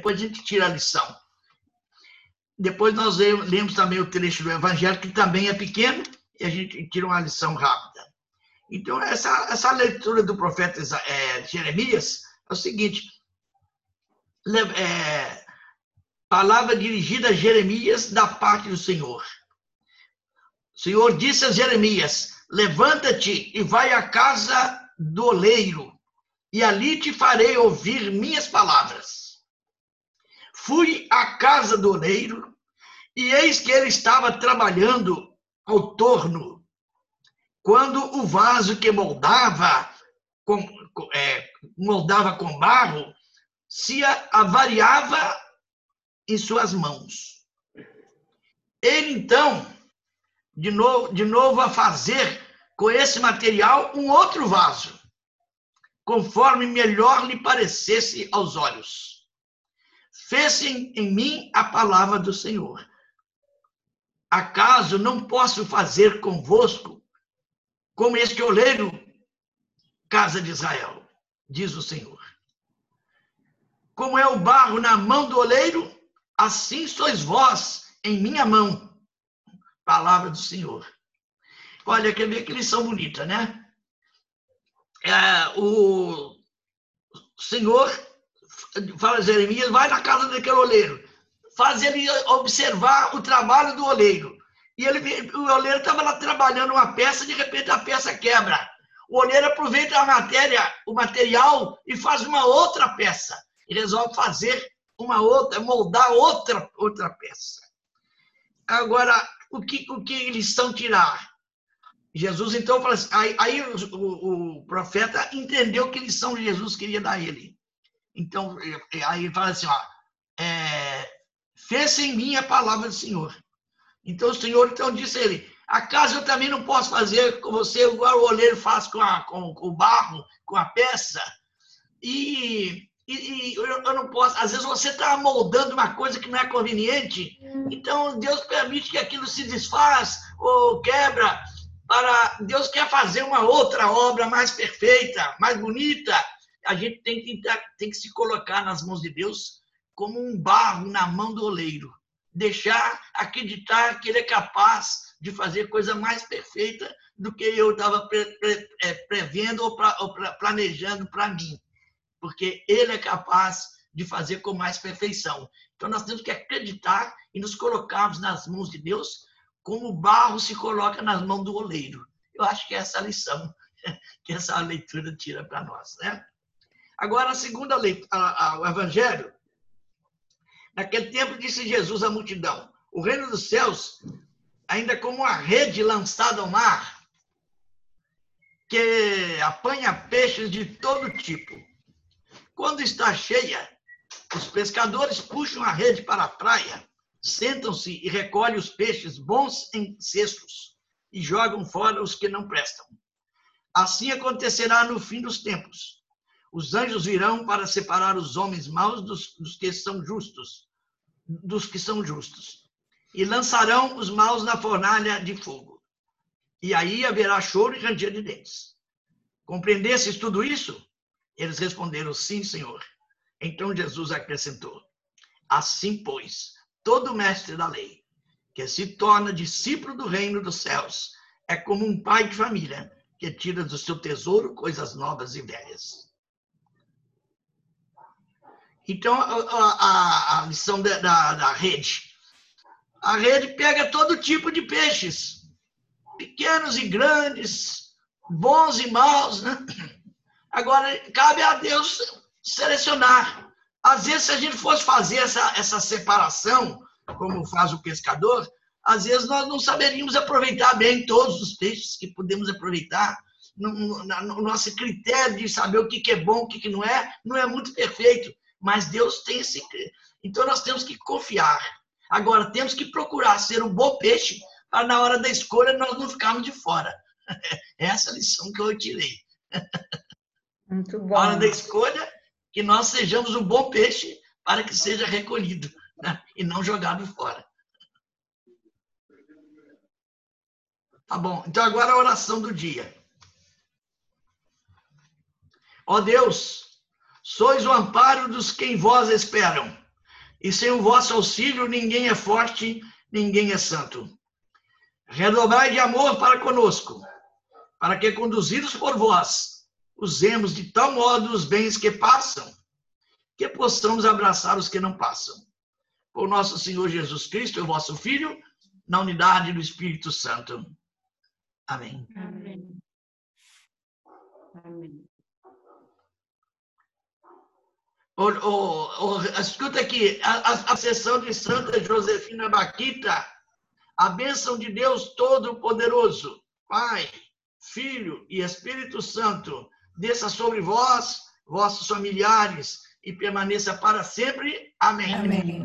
depois a gente tira a lição. Depois nós lemos também o trecho do Evangelho, que também é pequeno, e a gente tira uma lição rápida. Então, essa, essa leitura do profeta é, Jeremias é o seguinte: é, palavra dirigida a Jeremias da parte do Senhor. O Senhor disse a Jeremias: Levanta-te e vai à casa do oleiro, e ali te farei ouvir minhas palavras. Fui à casa do oleiro, e eis que ele estava trabalhando ao torno, quando o vaso que moldava com, é, moldava com barro se avariava em suas mãos. Ele então, de novo, de novo a fazer com esse material um outro vaso, conforme melhor lhe parecesse aos olhos. Fez em, mim a palavra do Senhor. Acaso não posso fazer convosco como este oleiro, casa de Israel, diz o Senhor. Como é o barro na mão do oleiro, assim sois vós em minha mão. Palavra do Senhor. Olha, quer ver que lição bonita, né? É, o Senhor fala Jeremias, vai na casa daquele oleiro faz ele observar o trabalho do oleiro. E ele, o oleiro estava lá trabalhando uma peça, de repente a peça quebra. O oleiro aproveita a matéria, o material e faz uma outra peça. E resolve fazer uma outra, moldar outra, outra peça. Agora, o que, o que eles estão tirar? Jesus então fala assim, aí, aí o, o, o, profeta entendeu que lição Jesus queria dar a ele. Então, aí ele fala assim, ó, é, fez em mim a palavra do Senhor. Então o Senhor então disse a ele: Acaso eu também não posso fazer com você igual o oleiro faz com, a, com, com o barro, com a peça? E, e, e eu, eu, não posso. Às vezes você está moldando uma coisa que não é conveniente, então Deus permite que aquilo se desfaz ou quebra. Para Deus quer fazer uma outra obra mais perfeita, mais bonita. A gente tem que, tem que se colocar nas mãos de Deus como um barro na mão do oleiro. Deixar acreditar que ele é capaz de fazer coisa mais perfeita do que eu estava pre, pre, é, prevendo ou, pra, ou pra, planejando para mim. Porque ele é capaz de fazer com mais perfeição. Então nós temos que acreditar e nos colocarmos nas mãos de Deus como o barro se coloca nas mãos do oleiro. Eu acho que é essa lição que essa leitura tira para nós. Né? Agora, a segunda leitura, o Evangelho, Naquele tempo disse Jesus à multidão: O reino dos céus, ainda como uma rede lançada ao mar, que apanha peixes de todo tipo. Quando está cheia, os pescadores puxam a rede para a praia, sentam-se e recolhem os peixes bons em cestos e jogam fora os que não prestam. Assim acontecerá no fim dos tempos. Os anjos virão para separar os homens maus dos, dos que são justos, dos que são justos, e lançarão os maus na fornalha de fogo. E aí haverá choro e ranger de dentes. Compreendesses tudo isso? Eles responderam: Sim, Senhor. Então Jesus acrescentou: Assim, pois, todo mestre da lei, que se torna discípulo do reino dos céus, é como um pai de família que tira do seu tesouro coisas novas e velhas. Então, a, a, a lição da, da, da rede. A rede pega todo tipo de peixes, pequenos e grandes, bons e maus, né? Agora, cabe a Deus selecionar. Às vezes, se a gente fosse fazer essa, essa separação, como faz o pescador, às vezes nós não saberíamos aproveitar bem todos os peixes que podemos aproveitar. No, no, no nosso critério de saber o que, que é bom, o que, que não é, não é muito perfeito mas Deus tem esse. Então nós temos que confiar. Agora, temos que procurar ser um bom peixe para na hora da escolha nós não ficarmos de fora. Essa é a lição que eu tirei. Muito bom. Na hora da escolha, que nós sejamos um bom peixe para que seja recolhido né? e não jogado fora. Tá bom. Então agora a oração do dia. Ó Deus, Sois o amparo dos que em vós esperam. e sem o vosso auxílio ninguém é forte, ninguém é santo. Redobrai de amor para conosco, para que, conduzidos por vós, usemos de tal modo os bens que passam, que possamos abraçar os que não passam. Por nosso Senhor Jesus Cristo, o vosso Filho, na unidade do Espírito Santo. Amém. Amém. Amém. O, o, o, escuta aqui, a, a, sessão de Santa Josefina Baquita, a bênção de Deus Todo-Poderoso, Pai, Filho e Espírito Santo, desça sobre vós, vossos familiares, e permaneça para sempre. Amém. Amém.